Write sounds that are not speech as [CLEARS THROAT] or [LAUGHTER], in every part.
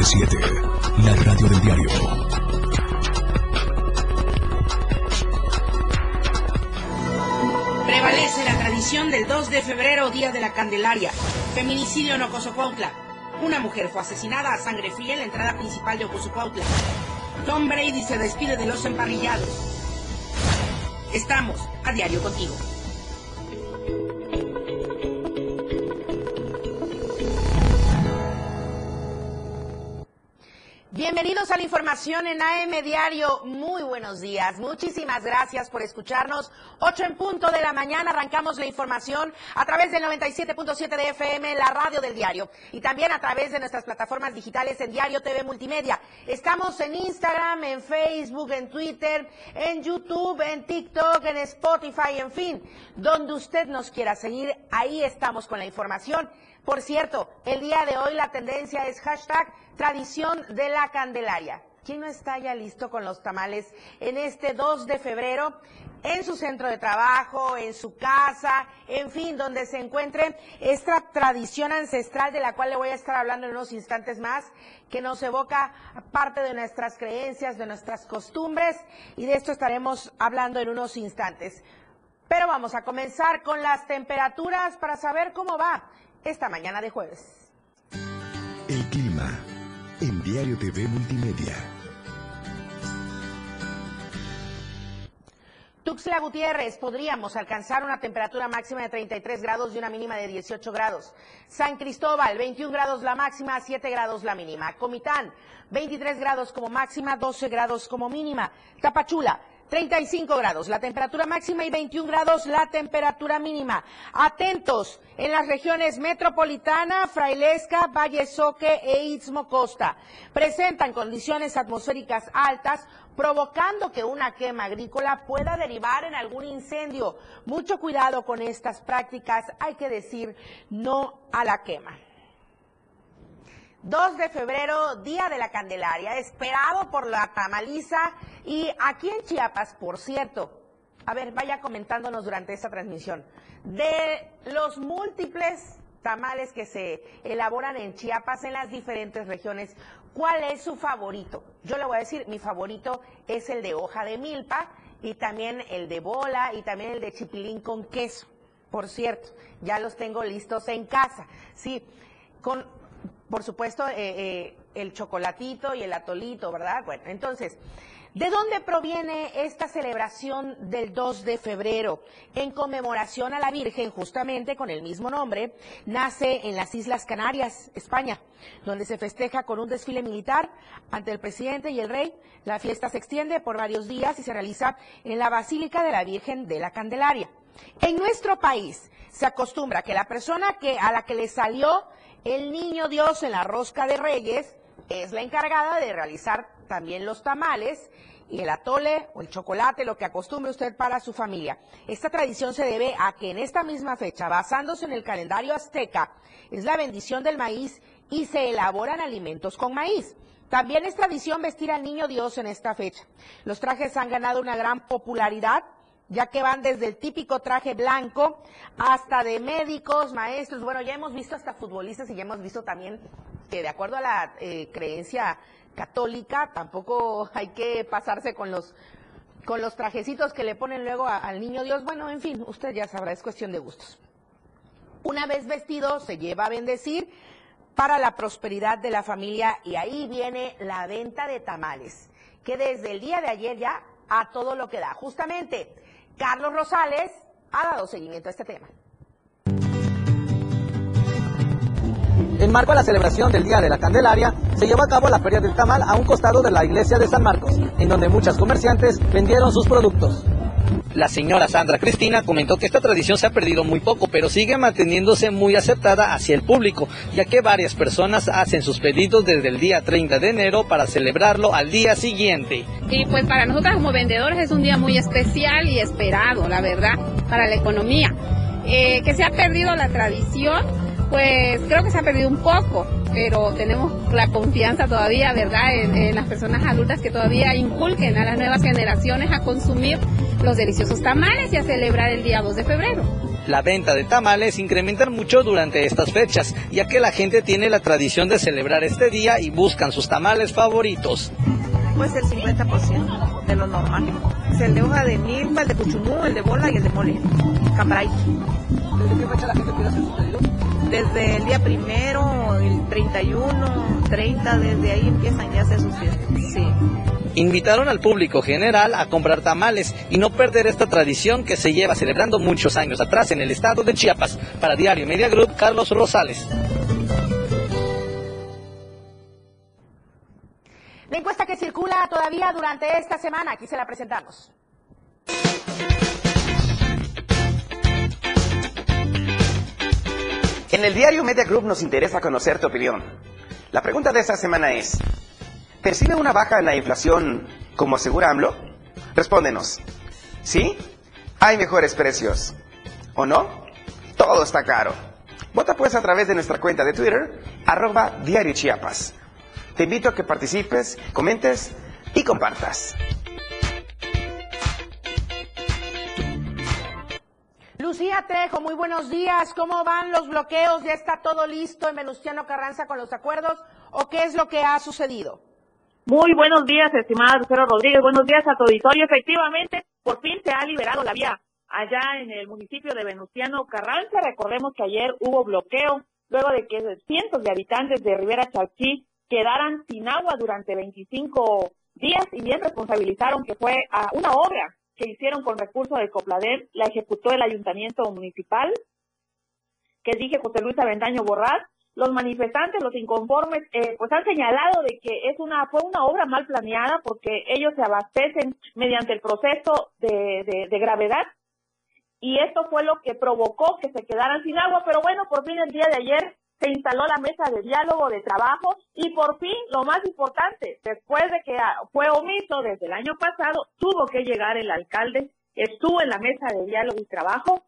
977, la radio del diario. Prevalece la tradición del 2 de febrero, Día de la Candelaria. Feminicidio en Ocosocuautla. Una mujer fue asesinada a sangre fría en la entrada principal de Ocosocuautla. Tom Brady se despide de los emparrillados. Estamos a diario contigo. Bienvenidos a la información en AM Diario. Muy buenos días. Muchísimas gracias por escucharnos. 8 en punto de la mañana arrancamos la información a través del 97.7 de FM, la radio del diario. Y también a través de nuestras plataformas digitales en Diario TV Multimedia. Estamos en Instagram, en Facebook, en Twitter, en YouTube, en TikTok, en Spotify, en fin. Donde usted nos quiera seguir, ahí estamos con la información. Por cierto, el día de hoy la tendencia es hashtag tradición de la Candelaria. ¿Quién no está ya listo con los tamales en este 2 de febrero? En su centro de trabajo, en su casa, en fin, donde se encuentre esta tradición ancestral de la cual le voy a estar hablando en unos instantes más, que nos evoca parte de nuestras creencias, de nuestras costumbres, y de esto estaremos hablando en unos instantes. Pero vamos a comenzar con las temperaturas para saber cómo va esta mañana de jueves. El clima en Diario TV Multimedia. Tuxtla Gutiérrez, podríamos alcanzar una temperatura máxima de 33 grados y una mínima de 18 grados. San Cristóbal, 21 grados la máxima, 7 grados la mínima. Comitán, 23 grados como máxima, 12 grados como mínima. Tapachula, 35 grados la temperatura máxima y 21 grados la temperatura mínima. Atentos en las regiones metropolitana, Frailesca, Valle Soque e Istmo Costa. Presentan condiciones atmosféricas altas, provocando que una quema agrícola pueda derivar en algún incendio. Mucho cuidado con estas prácticas, hay que decir no a la quema. 2 de febrero, Día de la Candelaria, esperado por la tamaliza y aquí en Chiapas, por cierto, a ver, vaya comentándonos durante esta transmisión, de los múltiples tamales que se elaboran en Chiapas en las diferentes regiones, ¿cuál es su favorito? Yo le voy a decir, mi favorito es el de hoja de milpa y también el de bola y también el de chipilín con queso. Por cierto, ya los tengo listos en casa. Sí, con por supuesto, eh, eh, el chocolatito y el atolito, ¿verdad? Bueno, entonces, ¿de dónde proviene esta celebración del 2 de febrero? En conmemoración a la Virgen, justamente con el mismo nombre, nace en las Islas Canarias, España, donde se festeja con un desfile militar ante el presidente y el rey. La fiesta se extiende por varios días y se realiza en la Basílica de la Virgen de la Candelaria. En nuestro país se acostumbra que la persona que, a la que le salió el niño Dios en la rosca de Reyes es la encargada de realizar también los tamales y el atole o el chocolate, lo que acostumbre usted para su familia. Esta tradición se debe a que en esta misma fecha, basándose en el calendario azteca, es la bendición del maíz y se elaboran alimentos con maíz. También es tradición vestir al niño Dios en esta fecha. Los trajes han ganado una gran popularidad ya que van desde el típico traje blanco hasta de médicos, maestros, bueno, ya hemos visto hasta futbolistas y ya hemos visto también que de acuerdo a la eh, creencia católica, tampoco hay que pasarse con los con los trajecitos que le ponen luego al niño Dios. Bueno, en fin, usted ya sabrá, es cuestión de gustos. Una vez vestido, se lleva a bendecir para la prosperidad de la familia y ahí viene la venta de tamales, que desde el día de ayer ya a todo lo que da. Justamente, Carlos Rosales ha dado seguimiento a este tema. En marco a la celebración del Día de la Candelaria, se llevó a cabo la Feria del Tamal a un costado de la iglesia de San Marcos, en donde muchos comerciantes vendieron sus productos. La señora Sandra Cristina comentó que esta tradición se ha perdido muy poco, pero sigue manteniéndose muy aceptada hacia el público, ya que varias personas hacen sus pedidos desde el día 30 de enero para celebrarlo al día siguiente. Y pues para nosotros como vendedores es un día muy especial y esperado, la verdad, para la economía. Eh, que se ha perdido la tradición, pues creo que se ha perdido un poco, pero tenemos la confianza todavía, ¿verdad?, en, las personas adultas que todavía inculquen a las nuevas generaciones a consumir los deliciosos tamales y a celebrar el día 2 de febrero. La venta de tamales incrementa mucho durante estas fechas, ya que la gente tiene la tradición de celebrar este día y buscan sus tamales favoritos. Pues el 50% de lo normal. Es el de hoja de milpa, el de cuchumú, el de bola y el de mole. Cambray. ¿Desde qué fecha la gente quiere hacer sus pedidos? Desde el día primero, el 31, 30, desde ahí empiezan ya a hacer sus fiestas. Sí. Invitaron al público general a comprar tamales y no perder esta tradición que se lleva celebrando muchos años atrás en el estado de Chiapas. Para Diario Media Group, Carlos Rosales. La encuesta que circula todavía durante esta semana, aquí se la presentamos. En el diario Media Group nos interesa conocer tu opinión. La pregunta de esta semana es, ¿percibe una baja en la inflación como asegura AMLO? Respóndenos. ¿Sí? ¿Hay mejores precios? ¿O no? Todo está caro. Vota pues a través de nuestra cuenta de Twitter, arroba Diario Chiapas. Te invito a que participes, comentes y compartas. Lucía Trejo, muy buenos días. ¿Cómo van los bloqueos? ¿Ya está todo listo en Venustiano Carranza con los acuerdos? ¿O qué es lo que ha sucedido? Muy buenos días, estimada Lucero Rodríguez. Buenos días a tu auditorio. Efectivamente, por fin se ha liberado la vía allá en el municipio de Venustiano Carranza. Recordemos que ayer hubo bloqueo luego de que cientos de habitantes de Rivera Chauchí quedaran sin agua durante 25 días y bien responsabilizaron que fue a una obra que hicieron con recursos de Copladel, la ejecutó el ayuntamiento municipal, que dije José Luis Avendaño Borrás. Los manifestantes, los inconformes, eh, pues han señalado de que es una fue una obra mal planeada porque ellos se abastecen mediante el proceso de, de, de gravedad y esto fue lo que provocó que se quedaran sin agua, pero bueno, por fin el día de ayer se instaló la mesa de diálogo de trabajo y por fin, lo más importante, después de que ah, fue omiso desde el año pasado, tuvo que llegar el alcalde, estuvo en la mesa de diálogo y trabajo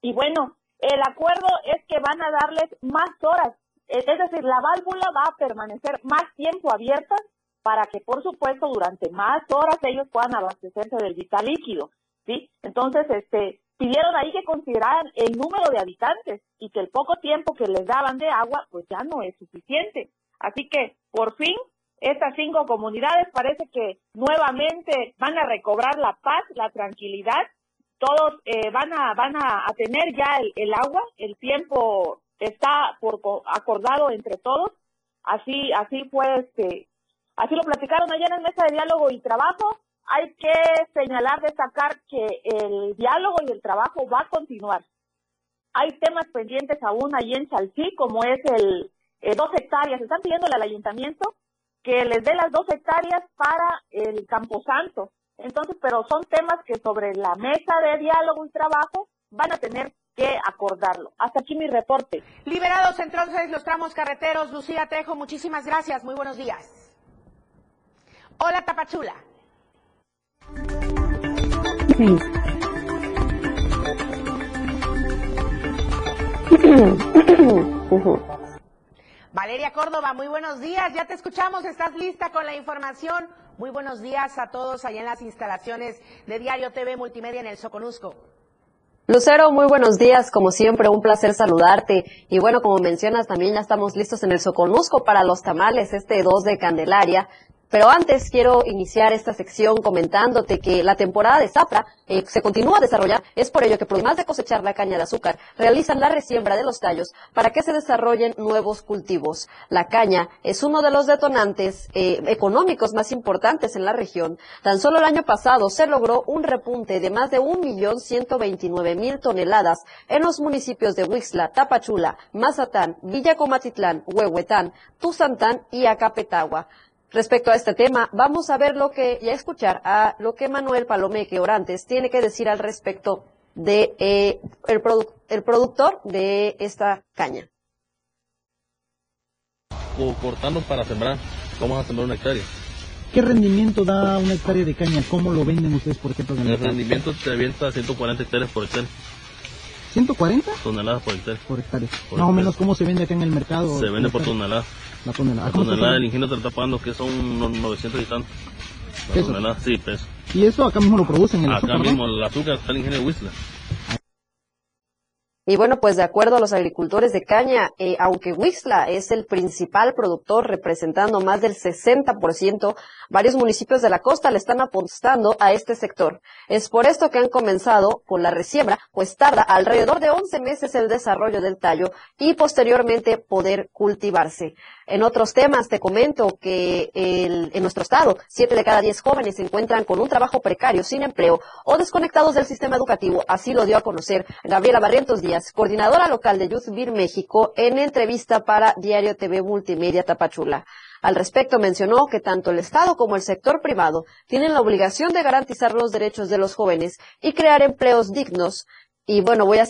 y bueno, el acuerdo es que van a darles más horas, es decir, la válvula va a permanecer más tiempo abierta para que, por supuesto, durante más horas ellos puedan abastecerse del vital líquido, ¿sí? Entonces, este, pidieron ahí que consideraran el número de habitantes y que el poco tiempo que les daban de agua pues ya no es suficiente. Así que por fin estas cinco comunidades parece que nuevamente van a recobrar la paz, la tranquilidad, todos eh, van a van a, tener ya el, el, agua, el tiempo está por acordado entre todos, así así fue este, así lo platicaron ayer en mesa de diálogo y trabajo hay que señalar, destacar que el diálogo y el trabajo va a continuar. Hay temas pendientes aún ahí en Chalcí, como es el eh, dos hectáreas. Están pidiéndole al ayuntamiento que les dé las dos hectáreas para el Camposanto. Entonces, pero son temas que sobre la mesa de diálogo y trabajo van a tener que acordarlo. Hasta aquí mi reporte. Liberados entonces los tramos carreteros. Lucía Trejo, muchísimas gracias. Muy buenos días. Hola, Tapachula. Valeria Córdoba, muy buenos días. Ya te escuchamos, estás lista con la información. Muy buenos días a todos allá en las instalaciones de Diario TV Multimedia en el Soconusco. Lucero, muy buenos días, como siempre, un placer saludarte. Y bueno, como mencionas, también ya estamos listos en el Soconusco para los tamales, este 2 de Candelaria. Pero antes quiero iniciar esta sección comentándote que la temporada de zafra eh, se continúa a desarrollar. Es por ello que, además de cosechar la caña de azúcar, realizan la resiembra de los tallos para que se desarrollen nuevos cultivos. La caña es uno de los detonantes eh, económicos más importantes en la región. Tan solo el año pasado se logró un repunte de más de 1.129.000 toneladas en los municipios de Huixla, Tapachula, Mazatán, Villa Comatitlán, Huehuetán, Tuzantán y Acapetagua. Respecto a este tema, vamos a ver lo que y a escuchar a lo que Manuel Palomeque Orantes tiene que decir al respecto de eh, el, produ el productor de esta caña. O cortando para sembrar, vamos a sembrar una hectárea. ¿Qué rendimiento da una hectárea de caña? ¿Cómo lo venden ustedes, por ejemplo? En el, el rendimiento se avienta 140 hectáreas por hectárea. ¿140? Toneladas por hectárea. Por hectárea. Por Más o menos, ¿cómo se vende acá en el mercado? Se vende por tonelada. La tonelada. La tonelada el ingenio está pagando que son unos 900 y tanto. La ¿Pesos? tonelada, sí, peso. ¿Y eso acá mismo lo producen el Acá azúcar, mismo ¿no? el azúcar está el ingenio de Whistler. Y bueno, pues de acuerdo a los agricultores de caña, eh, aunque Huixla es el principal productor representando más del 60%, varios municipios de la costa le están apostando a este sector. Es por esto que han comenzado con la resiembra, pues tarda alrededor de 11 meses el desarrollo del tallo y posteriormente poder cultivarse. En otros temas te comento que en nuestro estado, siete de cada diez jóvenes se encuentran con un trabajo precario, sin empleo o desconectados del sistema educativo. Así lo dio a conocer Gabriela Barrientos Díaz, coordinadora local de Youth Beer México, en entrevista para Diario TV Multimedia Tapachula. Al respecto mencionó que tanto el Estado como el sector privado tienen la obligación de garantizar los derechos de los jóvenes y crear empleos dignos y bueno, voy a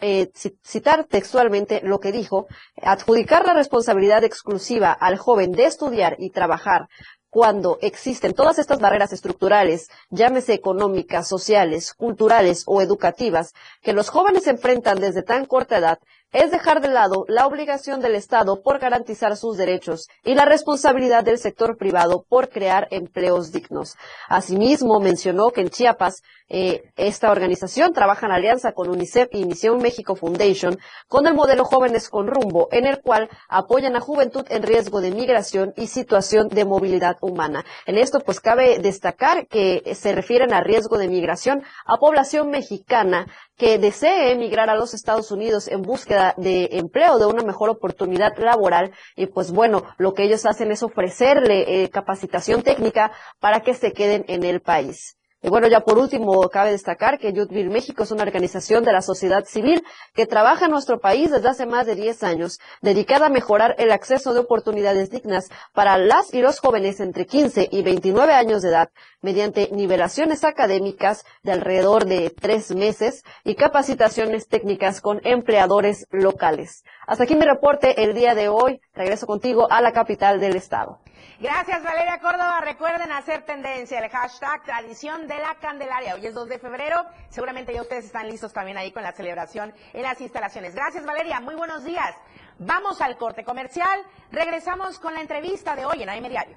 eh, ci- citar textualmente lo que dijo, adjudicar la responsabilidad exclusiva al joven de estudiar y trabajar cuando existen todas estas barreras estructurales, llámese económicas, sociales, culturales o educativas, que los jóvenes enfrentan desde tan corta edad, es dejar de lado la obligación del Estado por garantizar sus derechos y la responsabilidad del sector privado por crear empleos dignos. Asimismo, mencionó que en Chiapas eh, esta organización trabaja en alianza con UNICEF y Misión México Foundation con el modelo Jóvenes con Rumbo, en el cual apoyan a juventud en riesgo de migración y situación de movilidad humana. En esto, pues cabe destacar que se refieren a riesgo de migración a población mexicana que desee emigrar a los Estados Unidos en búsqueda de empleo, de una mejor oportunidad laboral. Y pues bueno, lo que ellos hacen es ofrecerle eh, capacitación técnica para que se queden en el país. Y bueno, ya por último, cabe destacar que Youth Bill México es una organización de la sociedad civil que trabaja en nuestro país desde hace más de 10 años, dedicada a mejorar el acceso de oportunidades dignas para las y los jóvenes entre 15 y 29 años de edad, mediante nivelaciones académicas de alrededor de tres meses y capacitaciones técnicas con empleadores locales. Hasta aquí mi reporte el día de hoy. Regreso contigo a la capital del estado. Gracias, Valeria Córdoba. Recuerden hacer tendencia, el hashtag tradición de la Candelaria. Hoy es 2 de febrero. Seguramente ya ustedes están listos también ahí con la celebración en las instalaciones. Gracias, Valeria. Muy buenos días. Vamos al corte comercial. Regresamos con la entrevista de hoy en AM Diario.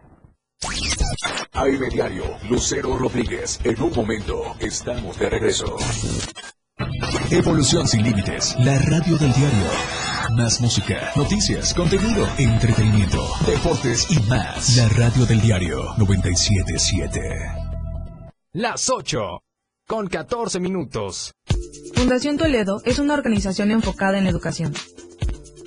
AM Diario, Lucero Rodríguez. En un momento, estamos de regreso. Evolución sin límites, la radio del diario. Más música, noticias, contenido, entretenimiento, deportes y más. La radio del diario 977. Las 8, con 14 minutos. Fundación Toledo es una organización enfocada en la educación.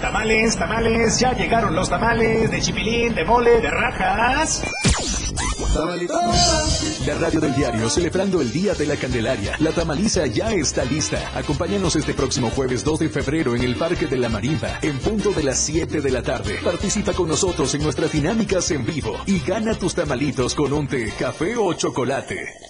Tamales, tamales, ya llegaron los tamales de chipilín, de mole, de rajas. La radio del diario celebrando el Día de la Candelaria. La tamaliza ya está lista. Acompáñanos este próximo jueves 2 de febrero en el Parque de la Marimba, en punto de las 7 de la tarde. Participa con nosotros en nuestras dinámicas en vivo y gana tus tamalitos con un té, café o chocolate.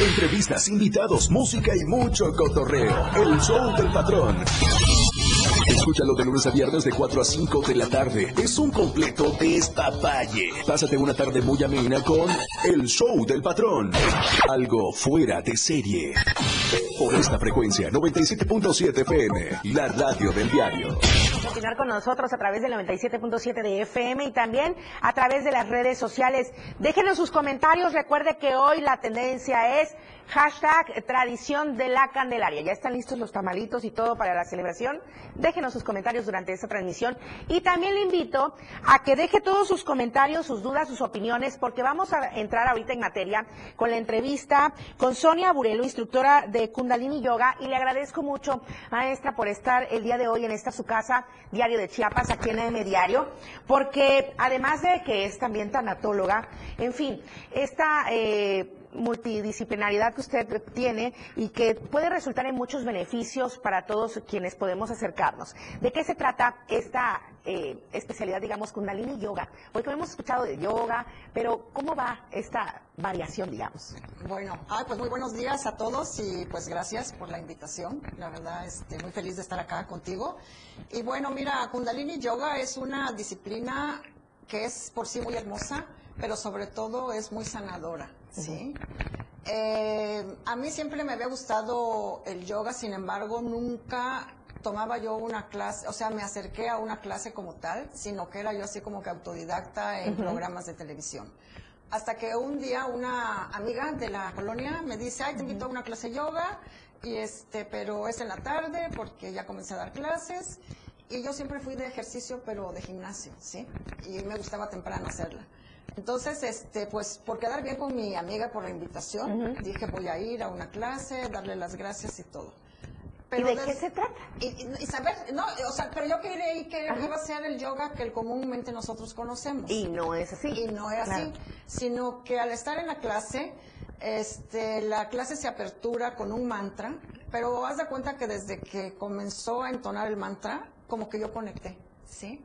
Entrevistas, invitados, música y mucho cotorreo. El show del patrón. Escúchalo de lunes a viernes de 4 a 5 de la tarde. Es un completo despapalle. Pásate una tarde muy amena con El Show del Patrón. Algo fuera de serie. Por esta frecuencia, 97.7 FM, la radio del diario. continuar con nosotros a través del 97.7 de FM y también a través de las redes sociales. Déjenos sus comentarios. Recuerde que hoy la tendencia es hashtag tradición de la Candelaria. Ya están listos los tamalitos y todo para la celebración. Déjenos sus comentarios durante esta transmisión y también le invito a que deje todos sus comentarios, sus dudas, sus opiniones, porque vamos a entrar ahorita en materia con la entrevista con Sonia Burelo, instructora de Kundalini Yoga, y le agradezco mucho, maestra, por estar el día de hoy en esta su casa, Diario de Chiapas, aquí en M Diario, porque además de que es también tanatóloga, en fin, esta... Eh, multidisciplinaridad que usted tiene y que puede resultar en muchos beneficios para todos quienes podemos acercarnos. ¿De qué se trata esta eh, especialidad, digamos, Kundalini Yoga? Porque hemos escuchado de yoga, pero ¿cómo va esta variación, digamos? Bueno, pues muy buenos días a todos y pues gracias por la invitación. La verdad, este, muy feliz de estar acá contigo. Y bueno, mira, Kundalini Yoga es una disciplina que es por sí muy hermosa, pero sobre todo es muy sanadora. Sí. Eh, a mí siempre me había gustado el yoga, sin embargo, nunca tomaba yo una clase, o sea, me acerqué a una clase como tal, sino que era yo así como que autodidacta en programas de televisión. Hasta que un día una amiga de la colonia me dice, ay, te invito a una clase de yoga, y este, pero es en la tarde porque ya comencé a dar clases. Y yo siempre fui de ejercicio, pero de gimnasio, ¿sí? Y me gustaba temprano hacerla. Entonces, este, pues por quedar bien con mi amiga por la invitación, dije voy a ir a una clase, darle las gracias y todo. Pero ¿Y de qué se trata? Y, saber, no, o sea, pero yo creí que iba a ser el yoga que el comúnmente nosotros conocemos. Y no es así. Y no es así, sino que al estar en la clase, este, la clase se apertura con un mantra, pero haz de cuenta que desde que comenzó a entonar el mantra, como que yo conecté, ¿sí?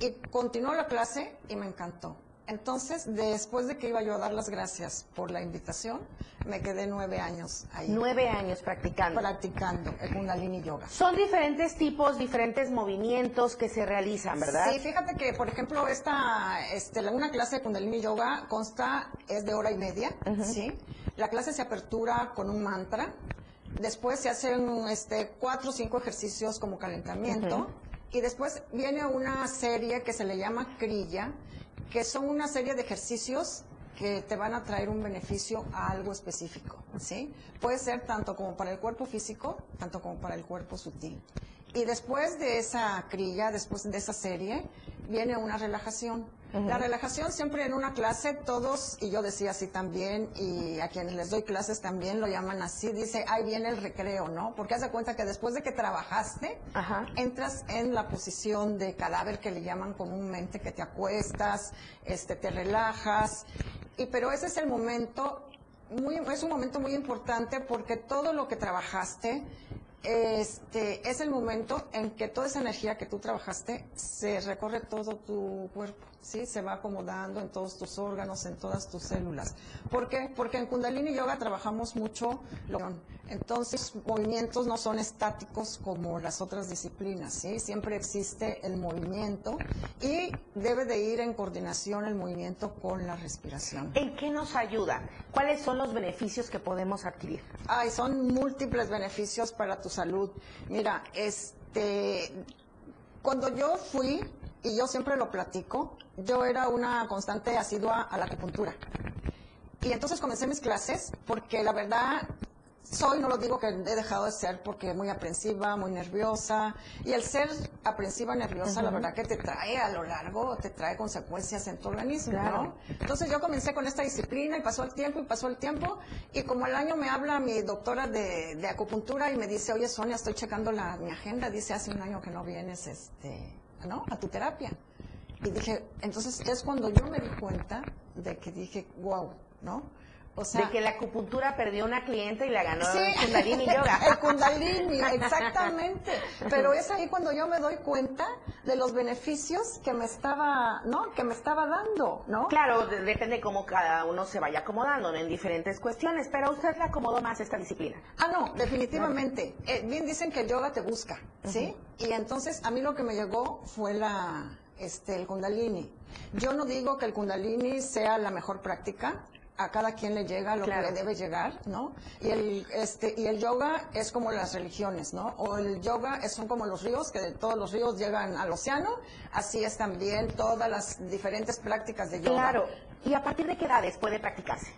Y continuó la clase y me encantó. Entonces, después de que iba yo a dar las gracias por la invitación, me quedé nueve años ahí. Nueve años practicando. Practicando el Kundalini Yoga. Son diferentes tipos, diferentes movimientos que se realizan, ¿verdad? Sí, fíjate que, por ejemplo, esta, este, una clase de Kundalini Yoga consta, es de hora y media, ¿sí? La clase se apertura con un mantra. Después se hacen este, cuatro o cinco ejercicios como calentamiento. Y después viene una serie que se le llama Krilla, que son una serie de ejercicios que te van a traer un beneficio a algo específico, ¿sí? Puede ser tanto como para el cuerpo físico, tanto como para el cuerpo sutil. Y después de esa crilla, después de esa serie, viene una relajación. La relajación siempre en una clase, todos, y yo decía así también, y a quienes les doy clases también lo llaman así, dice, ahí viene el recreo, ¿no? Porque haz de cuenta que después de que trabajaste, entras en la posición de cadáver que le llaman comúnmente, que te acuestas, este, te relajas, y pero ese es el momento, muy, es un momento muy importante porque todo lo que trabajaste, este, es el momento en que toda esa energía que tú trabajaste se recorre todo tu cuerpo, ¿sí? Se va acomodando en todos tus órganos, en todas tus células. ¿Por qué? Porque en Kundalini Yoga trabajamos mucho, entonces movimientos no son estáticos como las otras disciplinas, ¿sí? Siempre existe el movimiento y debe de ir en coordinación el movimiento con la respiración. ¿En qué nos ayuda? ¿Cuáles son los beneficios que podemos adquirir? Ay, son múltiples beneficios para tu salud. Mira, este, cuando yo fui, y yo siempre lo platico, yo era una constante asidua a la acupuntura. Y entonces comencé mis clases porque la verdad soy, no lo digo que he dejado de ser porque muy aprensiva, muy nerviosa. Y el ser aprensiva, nerviosa, la verdad que te trae a lo largo, te trae consecuencias en tu organismo, ¿no? Entonces yo comencé con esta disciplina y pasó el tiempo y pasó el tiempo. Y como el año me habla mi doctora de, de acupuntura y me dice, oye Sonia, estoy checando la, mi agenda, dice, hace un año que no vienes, este, ¿no? A tu terapia. Y dije, entonces es cuando yo me di cuenta de que dije, wow, ¿no? De que la acupuntura perdió una cliente y la ganó el Kundalini Yoga. [LAUGHS] el Kundalini, [LAUGHS] exactamente. Pero es ahí cuando yo me doy cuenta de los beneficios que me estaba, ¿no? Que me estaba dando, ¿no? Claro, depende cómo cada uno se vaya acomodando en diferentes cuestiones, pero usted le acomodó más esta disciplina. Ah, no, definitivamente. Eh, bien dicen que el yoga te busca, ¿sí? Y entonces a mí lo que me llegó fue la, este, el Kundalini. Yo no digo que el Kundalini sea la mejor práctica, a cada quien le llega lo que le debe llegar, ¿no? Y el, este, y el yoga es como las religiones, ¿no? O el yoga es, son como los ríos, que todos los ríos llegan al océano, así es también todas las diferentes prácticas de yoga. Claro. ¿Y a partir de qué edades puede practicarse?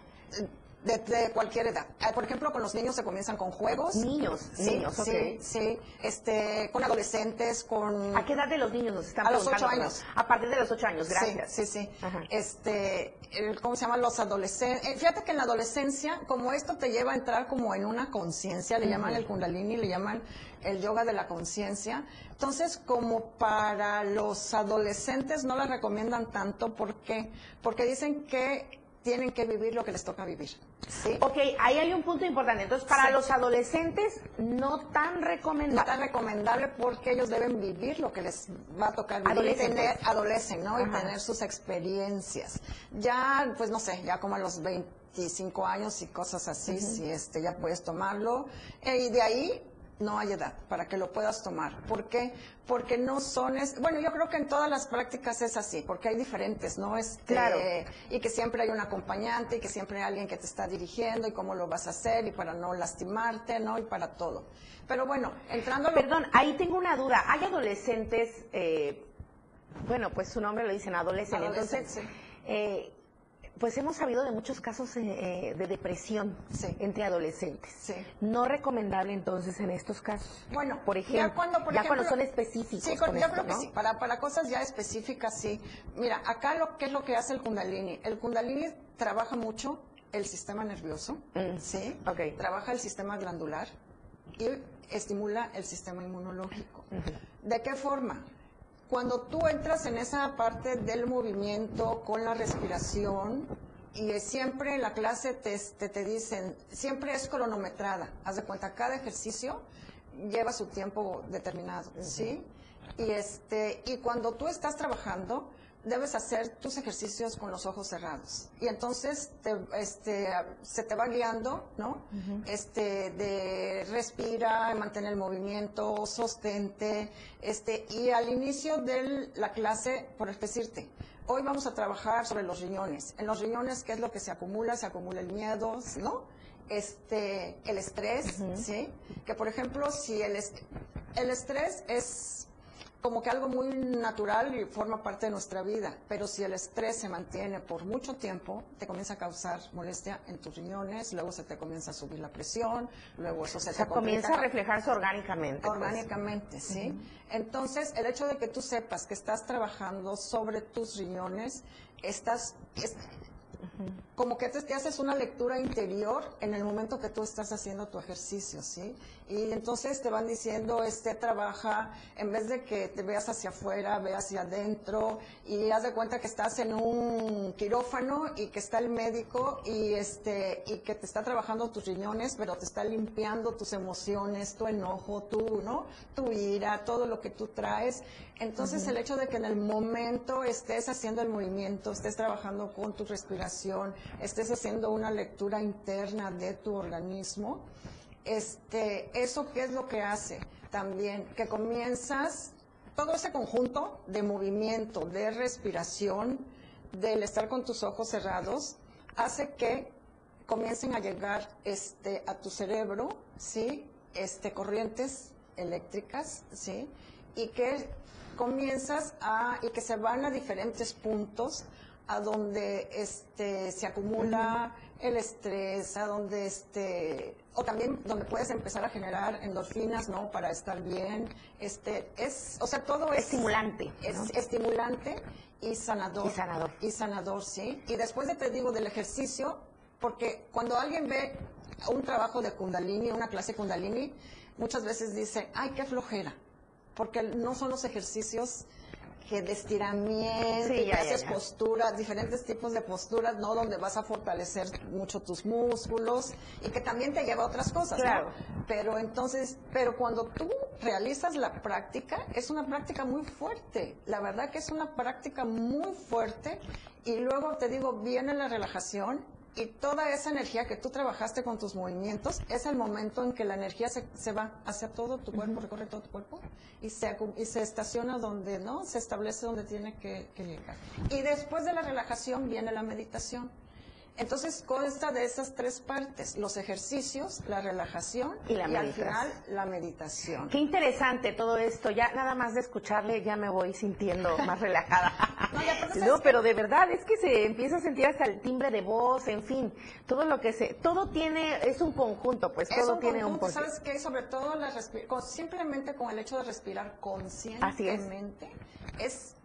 de, de cualquier edad. Ah, Por ejemplo, con los niños se comienzan con juegos. Niños, sí, niños, sí, sí, este, con adolescentes, con... ¿A qué edad de los niños nos están A los ocho años. A partir de los ocho años, gracias. Sí, sí, sí. Este, ¿cómo se llaman los adolescentes? Eh, fíjate que en la adolescencia, como esto te lleva a entrar como en una conciencia, le llaman el kundalini, le llaman el yoga de la conciencia. Entonces, como para los adolescentes no la recomiendan tanto, ¿por qué? Porque dicen que tienen que vivir lo que les toca vivir. ¿sí? Ok, ahí hay un punto importante. Entonces, para Sí. los adolescentes, no tan No recomendable. tan recomendable porque ellos deben vivir lo que les va a tocar vivir y tener, adolescen, ¿no? Y tener sus experiencias. Ya, pues no sé, ya como a los 25 años y cosas así, si este, ya puedes tomarlo. Eh, y de ahí no hay edad para que lo puedas tomar. ¿Por qué? Porque no son, es, bueno, yo creo que en todas las prácticas es así, porque hay diferentes, ¿no? Este, Claro. Y que siempre hay un acompañante y que siempre hay alguien que te está dirigiendo y cómo lo vas a hacer y para no lastimarte, ¿no? Y para todo. Pero bueno, entrando Perdón, ahí tengo una duda. Hay adolescentes, eh, bueno, pues su nombre lo dicen, adolescentes. Entonces, eh, pues hemos sabido de muchos casos eh, eh, de depresión entre adolescentes. No recomendable entonces en estos casos. Bueno, por ejemplo, ya cuando, por ya ejemplo, cuando son específicos. Sí, con- con yo esto, creo que sí. Para, para cosas ya específicas, sí. Mira, acá lo que es lo que hace el Kundalini. El Kundalini trabaja mucho el sistema nervioso, Mm. ¿sí? Trabaja el sistema glandular y estimula el sistema inmunológico. ¿De qué forma? Cuando tú entras en esa parte del movimiento con la respiración, y siempre en la clase te, te, te dicen, siempre es cronometrada. Haz de cuenta, cada ejercicio lleva su tiempo determinado, ¿sí? Y, este, y cuando tú estás trabajando, debes hacer tus ejercicios con los ojos cerrados. Y entonces te, este, se te va guiando, ¿no? este, de respira, mantener el movimiento, sostente, este, y al inicio de la clase, por decirte, hoy vamos a trabajar sobre los riñones. En los riñones, ¿qué es lo que se acumula? Se acumula el miedo, ¿no? Este, el estrés, ¿sí? Que por ejemplo, si el, est- el estrés es como que algo muy natural y forma parte de nuestra vida, pero si el estrés se mantiene por mucho tiempo, te comienza a causar molestia en tus riñones, luego se te comienza a subir la presión, luego eso se O sea, te comienza a reflejarse orgánicamente. pues. Orgánicamente, sí. Entonces, el hecho de que tú sepas que estás trabajando sobre tus riñones, estás, es- como que te, te haces una lectura interior en el momento que tú estás haciendo tu ejercicio, ¿sí? Y entonces te van diciendo, este trabaja, en vez de que te veas hacia afuera, ve hacia adentro y haz de cuenta que estás en un quirófano y que está el médico y este y que te está trabajando tus riñones, pero te está limpiando tus emociones, tu enojo, tu, ¿no? Tu ira, todo lo que tú traes. Entonces el hecho de que en el momento estés haciendo el movimiento, estés trabajando con tu respiración, estés haciendo una lectura interna de tu organismo, este, eso qué es lo que hace también, que comienzas todo ese conjunto de movimiento, de respiración, del estar con tus ojos cerrados, hace que comiencen a llegar este, a tu cerebro, ¿sí? Este, corrientes eléctricas, ¿sí? Y que comienzas a, y que se van a diferentes puntos a donde este, se acumula el estrés, a donde este, o también donde puedes empezar a generar endorfinas, ¿no? Para estar bien, este, es, o sea, todo es Estimulante, es ¿no? estimulante y sanador. Y sanador. Y sanador, sí. Y después de, te digo, del ejercicio, porque cuando alguien ve un trabajo de Kundalini, una clase Kundalini, muchas veces dice, ay, qué flojera, porque no son los ejercicios que de estiramiento, Sí, y que ya, ya, haces posturas, diferentes tipos de posturas, ¿no? Donde vas a fortalecer mucho tus músculos y que también te lleva a otras cosas, ¿no? Claro. Pero entonces, pero cuando tú realizas la práctica, es una práctica muy fuerte. La verdad que es una práctica muy fuerte. Y luego te digo, viene la relajación y toda esa energía que tú trabajaste con tus movimientos, es el momento en que la energía se, se va hacia todo tu cuerpo, recorre todo tu cuerpo y se, y se estaciona donde, ¿no? Se establece donde tiene que, que llegar. Y después de la relajación viene la meditación. Entonces consta de esas tres partes, los ejercicios, la relajación Y la al meditación. final la meditación. Qué interesante todo esto. Ya nada más de escucharle ya me voy sintiendo más relajada. [LAUGHS] No, pero de verdad es que se empieza a sentir hasta el timbre de voz, en fin, todo lo que se, todo tiene, es un conjunto, pues Es todo un tiene un conjunto. ¿sabes qué? Sobre todo la con- simplemente con el hecho de respirar conscientemente es.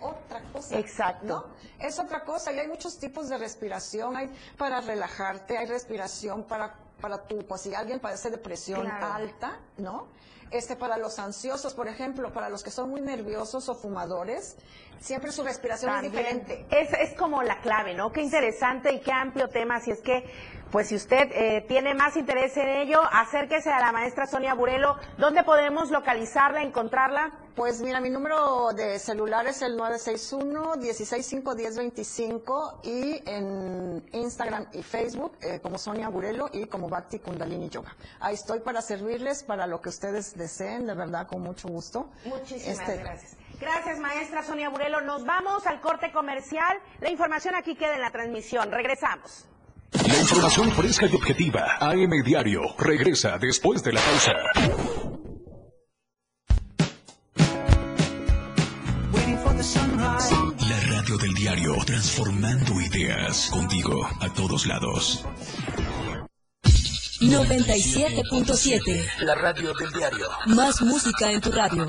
Otra cosa. Exacto. ¿no? Es otra cosa y hay muchos tipos de respiración. Hay para relajarte, hay respiración para, para tu, pues si alguien padece depresión Claro. alta, ¿no? Este, para los ansiosos, por ejemplo, para los que son muy nerviosos o fumadores, siempre su respiración es diferente. Es, es como la clave, ¿no? Qué interesante y qué amplio tema. Así es que, pues si usted eh, tiene más interés en ello, acérquese a la maestra Sonia Burelo. ¿Dónde podemos localizarla, encontrarla? Pues mira, mi número de celular es el 961-165-1025 y en Instagram y Facebook eh, como Sonia Burelo y como Bhakti Kundalini Yoga. Ahí estoy para servirles para lo que ustedes deseen, de verdad, con mucho gusto. Muchísimas Este, gracias. Gracias, maestra Sonia Burelo. Nos vamos al corte comercial. La información aquí queda en la transmisión. Regresamos. Información fresca y objetiva. AM Diario. Regresa después de la pausa. La radio del diario. Transformando ideas. Contigo a todos lados. 97.7. La radio del diario. Más música en tu radio.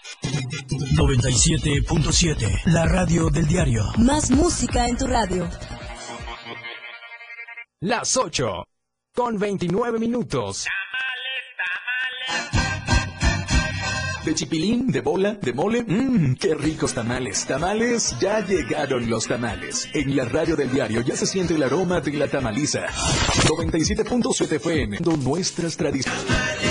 97.7. La radio del diario. Más música en tu radio. Las 8 con 29 minutos. De chipilín, de bola, de mole. Mmm, qué ricos tamales. Tamales, ya llegaron los tamales. En la radio del diario ya se siente el aroma de la tamaliza. 97.7 FM. Nuestras tradiciones.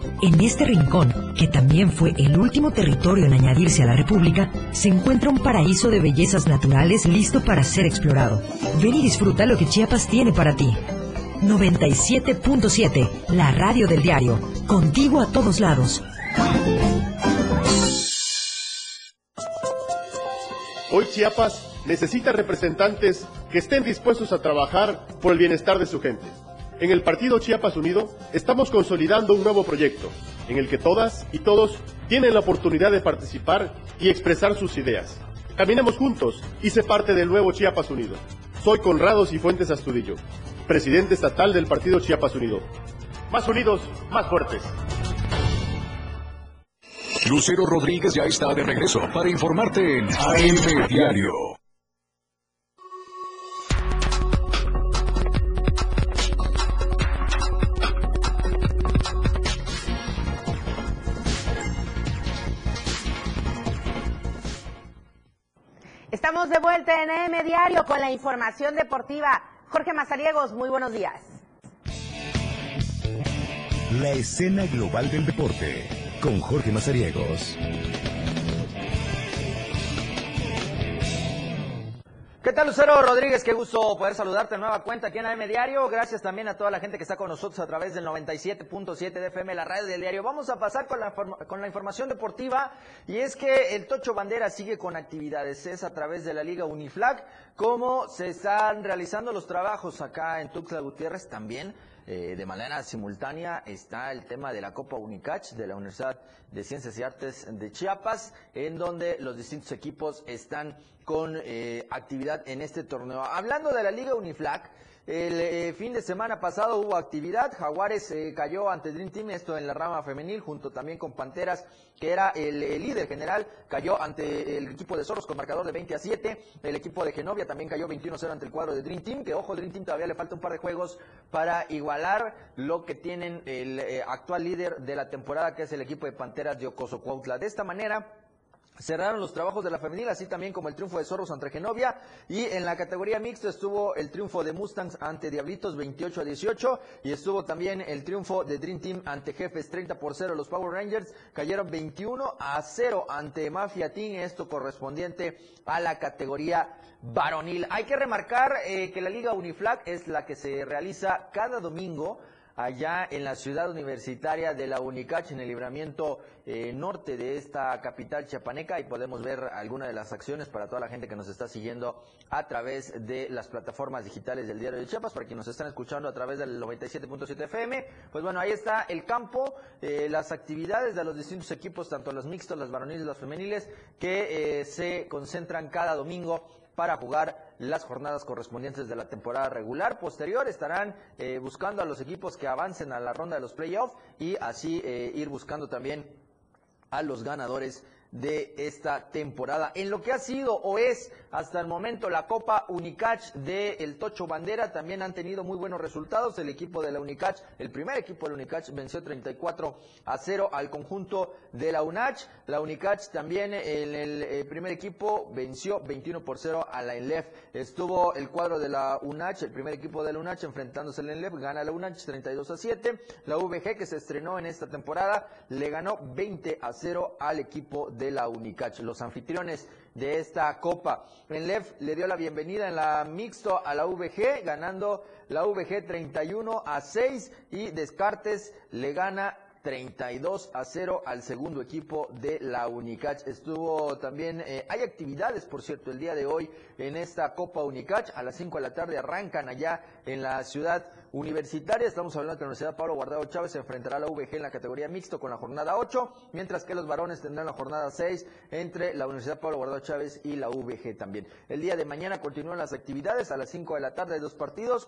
en este rincón, que también fue el último territorio en añadirse a la República, se encuentra un paraíso de bellezas naturales listo para ser explorado. Ven y disfruta lo que Chiapas tiene para ti. 97.7, la radio del diario, contigo a todos lados. Hoy Chiapas necesita representantes que estén dispuestos a trabajar por el bienestar de su gente. En el Partido Chiapas Unido estamos consolidando un nuevo proyecto en el que todas y todos tienen la oportunidad de participar y expresar sus ideas. Caminemos juntos y sé parte del nuevo Chiapas Unido. Soy Conrado Cifuentes Astudillo, presidente estatal del Partido Chiapas Unido. Más unidos, más fuertes. Lucero Rodríguez ya está de regreso para informarte en AM Diario. Estamos de vuelta en AM Diario con la información deportiva. Jorge Mazariegos, muy buenos días. La escena global del deporte con Jorge Mazariegos. ¿Qué tal, Lucero Rodríguez? Qué gusto poder saludarte en nueva cuenta aquí en AM Diario. Gracias también a toda la gente que está con nosotros a través del 97.7 de FM, la radio del diario. Vamos a pasar con la, con la información deportiva y es que el Tocho Bandera sigue con actividades. Es a través de la Liga Uniflag como se están realizando los trabajos acá en Tuxtla Gutiérrez también. Eh, de manera simultánea está el tema de la Copa Unicach de la Universidad de Ciencias y Artes de Chiapas, en donde los distintos equipos están con eh, actividad en este torneo. Hablando de la Liga Uniflag, El eh, fin de semana pasado hubo actividad, Jaguares eh, cayó ante Dream Team, esto en la rama femenil, junto también con Panteras, que era el, el líder general, cayó ante el equipo de Zorros con marcador de 20 a 7, el equipo de Genovia también cayó 21-0 ante el cuadro de Dream Team, que ojo, Dream Team todavía le falta un par de juegos para igualar lo que tienen el eh, actual líder de la temporada, que es el equipo de Panteras de Ocoso Cuautla. De esta manera, Cerraron los trabajos de la femenil, así también como el triunfo de Zorros ante Genovia. Y en la categoría mixta estuvo el triunfo de Mustangs ante Diablitos 28 a 18. Y estuvo también el triunfo de Dream Team ante Jefes 30 por 0. Los Power Rangers cayeron 21 a 0 ante Mafia Team. Esto correspondiente a la categoría varonil. Hay que remarcar eh, que la Liga Uniflag es la que se realiza cada domingo allá en la ciudad universitaria de la Unicach, en el libramiento eh, norte de esta capital chiapaneca, y podemos ver algunas de las acciones para toda la gente que nos está siguiendo a través de las plataformas digitales del Diario de Chiapas, para quienes nos están escuchando a través del 97.7 FM. Pues bueno, ahí está el campo, eh, las actividades de los distintos equipos, tanto los mixtos, las varoniles, las femeniles, que eh, se concentran cada domingo para jugar las jornadas correspondientes de la temporada regular. Posterior estarán eh, buscando a los equipos que avancen a la ronda de los playoffs y así eh, ir buscando también a los ganadores de esta temporada. En lo que ha sido o es hasta el momento la Copa Unicach de el Tocho Bandera, también han tenido muy buenos resultados. El equipo de la Unicach, el primer equipo de la Unicach venció 34 a 0 al conjunto de la UNACH. La Unicach también en el, eh, primer equipo venció 21 por 0 a la ENLEF. Estuvo el cuadro de la UNACH, el primer equipo de la UNACH enfrentándose a la ENLEF, gana la UNACH 32 a 7. La VG que se estrenó en esta temporada le ganó 20 a 0 al equipo de la Unicach, los anfitriones de esta copa. Enlef le dio la bienvenida en la mixto a la VG, ganando la VG 31 a 6 y Descartes le gana 32 a 0 al segundo equipo de la Unicach. Estuvo también, eh, hay actividades, por cierto, el día de hoy en esta Copa Unicach. A las 5 de la tarde arrancan allá en la ciudad universitaria. Estamos hablando que la Universidad Pablo Guardado Chávez se enfrentará a la VG en la categoría mixto con la jornada 8, mientras que los varones tendrán la jornada 6 entre la Universidad Pablo Guardado Chávez y la VG también. El día de mañana continúan las actividades a las 5 de la tarde, hay dos partidos.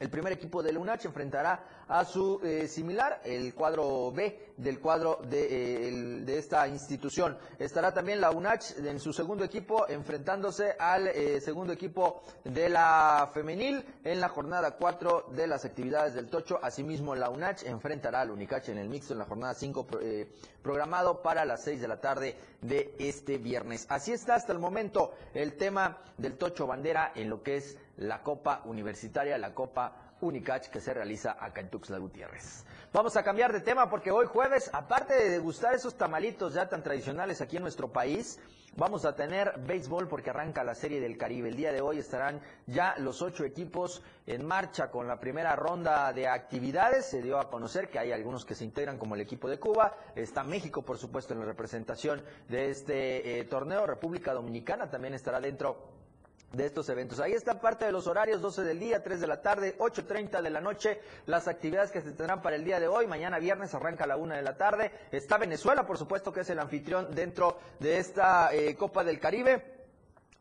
El primer equipo de la UNACH enfrentará a su eh, similar, el cuadro B del cuadro de, eh, de esta institución. Estará también la UNACH en su segundo equipo enfrentándose al eh, segundo equipo de la femenil en la jornada 4 de las actividades del Tocho. Asimismo, la UNACH enfrentará al Unicach en el mixto en la jornada 5 pro- eh, programado para las 6 de la tarde de este viernes. Así está hasta el momento el tema del Tocho Bandera en lo que es la Copa Universitaria, la Copa Unicach que se realiza acá en Tuxtla Gutiérrez. Vamos a cambiar de tema porque hoy jueves, aparte de degustar esos tamalitos ya tan tradicionales aquí en nuestro país, vamos a tener béisbol porque arranca la Serie del Caribe. El día de hoy estarán ya los ocho equipos en marcha con la primera ronda de actividades. Se dio a conocer que hay algunos que se integran como el equipo de Cuba. Está México, por supuesto, en la representación de este eh, torneo. República Dominicana también estará dentro de estos eventos. Ahí está parte de los horarios, 12 del día, 3 de la tarde, 8.30 de la noche, las actividades que se tendrán para el día de hoy. Mañana viernes arranca a la 1 de la tarde. Está Venezuela, por supuesto, que es el anfitrión dentro de esta eh, Copa del Caribe.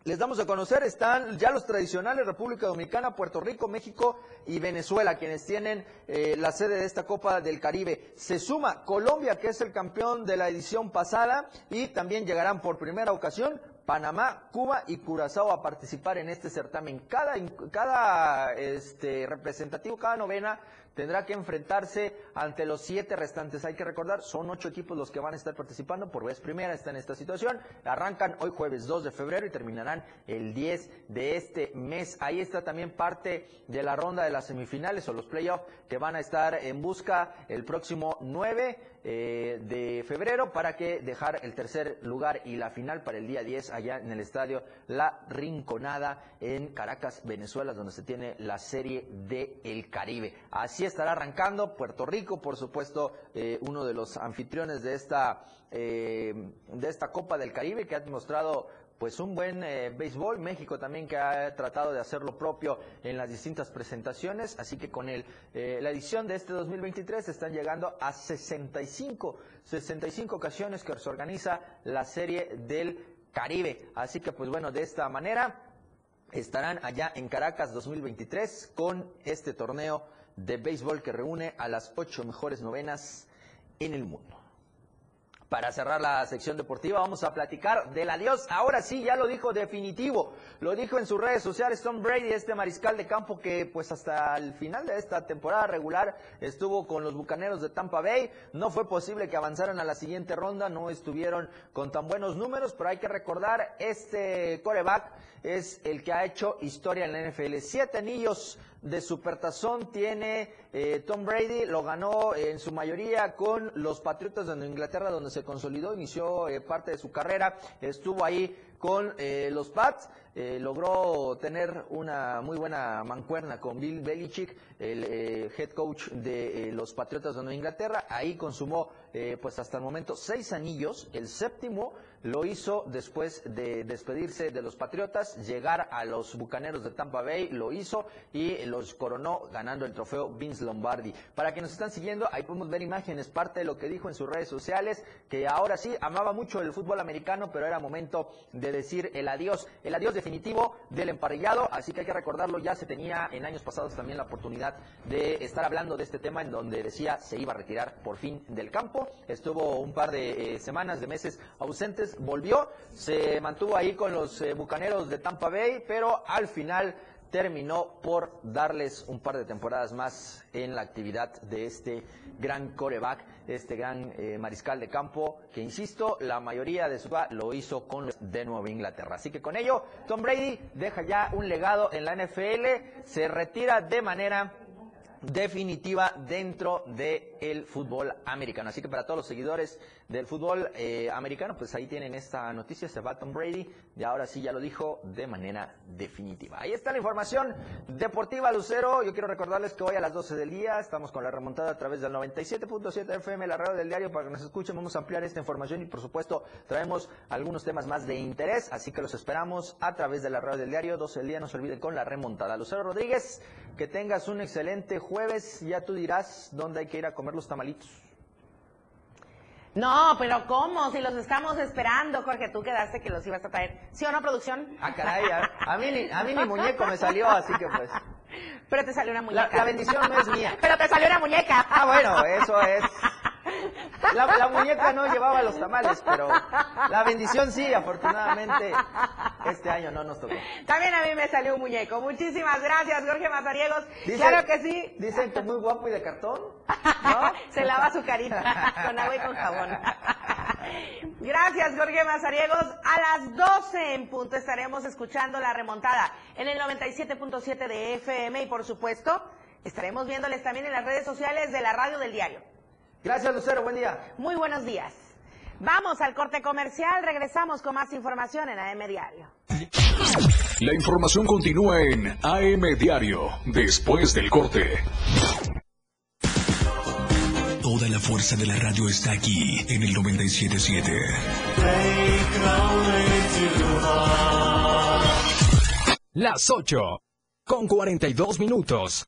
Les damos a conocer, están ya los tradicionales República Dominicana, Puerto Rico, México y Venezuela, quienes tienen eh, la sede de esta Copa del Caribe. Se suma Colombia, que es el campeón de la edición pasada, y también llegarán por primera ocasión Panamá, Cuba y Curazao a participar en este certamen. Cada, cada este, representativo, cada novena tendrá que enfrentarse ante los siete restantes. Hay que recordar, son ocho equipos los que van a estar participando por vez primera, está en esta situación. Arrancan hoy jueves 2 de febrero y terminarán el 10 de este mes. Ahí está también parte de la ronda de las semifinales o los playoffs que van a estar en busca el próximo 9 eh, de febrero para que dejar el tercer lugar y la final para el día 10 allá en el estadio La Rinconada en Caracas, Venezuela, donde se tiene la serie de Caribe. Así estará arrancando Puerto Rico, por supuesto, eh, uno de los anfitriones de esta, eh, de esta Copa del Caribe que ha demostrado pues un buen eh, béisbol. México también que ha tratado de hacer lo propio en las distintas presentaciones. Así que con el, la edición de este 2023 están llegando a 65, 65 ocasiones que se organiza la serie del Caribe. Así que pues bueno, de esta manera estarán allá en Caracas 2023 con este torneo de béisbol que reúne a las ocho mejores novenas en el mundo. Para cerrar la sección deportiva vamos a platicar del adiós. Ahora sí, ya lo dijo definitivo. Lo dijo en sus redes sociales Tom Brady, este mariscal de campo que pues hasta el final de esta temporada regular estuvo con los Bucaneros de Tampa Bay. No fue posible que avanzaran a la siguiente ronda, no estuvieron con tan buenos números, pero hay que recordar, este coreback es el que ha hecho historia en la NFL. Siete anillos de supertazón tiene eh, Tom Brady, lo ganó en su mayoría con los Patriotas de Inglaterra, donde se consolidó, inició eh, parte de su carrera, estuvo ahí con eh, los Pats, logró tener una muy buena mancuerna con Bill Belichick, el head coach de los Patriotas de Nueva Inglaterra. Ahí consumó, pues hasta el momento, seis anillos. El séptimo lo hizo después de despedirse de los Patriotas, llegar a los Bucaneros de Tampa Bay, lo hizo y los coronó ganando el trofeo Vince Lombardi. Para que nos están siguiendo, ahí podemos ver imágenes, parte de lo que dijo en sus redes sociales, que ahora sí amaba mucho el fútbol americano, pero era momento de decir el adiós, el adiós definitivo del emparellado, así que hay que recordarlo, ya se tenía en años pasados también la oportunidad de estar hablando de este tema en donde decía se iba a retirar por fin del campo, estuvo un par de eh, semanas, de meses ausentes, volvió, se mantuvo ahí con los eh, Bucaneros de Tampa Bay, pero al final terminó por darles un par de temporadas más en la actividad de este gran coreback, este gran eh, mariscal de campo, que insisto, la mayoría de su lo hizo con los de Nueva Inglaterra. Así que con ello, Tom Brady deja ya un legado en la NFL, se retira de manera definitiva dentro del fútbol americano. Así que para todos los seguidores del fútbol eh, americano, pues ahí tienen esta noticia, se va Tom Brady, y ahora sí ya lo dijo de manera definitiva. Ahí está la información deportiva, Lucero. Yo quiero recordarles que hoy a las 12 del día estamos con la remontada a través del 97.7 FM, la radio del diario, para que nos escuchen. Vamos a ampliar esta información y por supuesto traemos algunos temas más de interés, así que los esperamos a través de la radio del diario, 12 del día, no se olviden con la remontada. Lucero Rodríguez, que tengas un excelente jueves, ya tú dirás dónde hay que ir a comer los tamalitos. No, pero ¿cómo? Si los estamos esperando, Jorge, tú quedaste que los ibas a traer. ¿Sí o no, producción? Ah, caray, a, a mí, ni- a mí mi muñeco me salió, así que pues... Pero te salió una muñeca. La, la bendición no es mía. Pero te salió una muñeca. Ah, bueno, eso es. La, la muñeca no llevaba los tamales, pero la bendición sí, afortunadamente. Este año no nos tocó. También a mí me salió un muñeco. Muchísimas gracias, Jorge Mazariegos. Dicen- claro que sí. Dicen que muy guapo y de cartón. [LAUGHS] Se lava su carita [LAUGHS] con agua y con jabón. Gracias, Jorge Mazariegos. A las 12 en punto estaremos escuchando la remontada en el 97.7 de FM y, por supuesto, estaremos viéndoles también en las redes sociales de la radio del diario. Gracias, Lucero. Buen día. Muy buenos días. Vamos al corte comercial. Regresamos con más información en AM Diario. La información continúa en AM Diario, después del corte. Toda la fuerza de la radio está aquí en el 977. Las 8 con 42 minutos.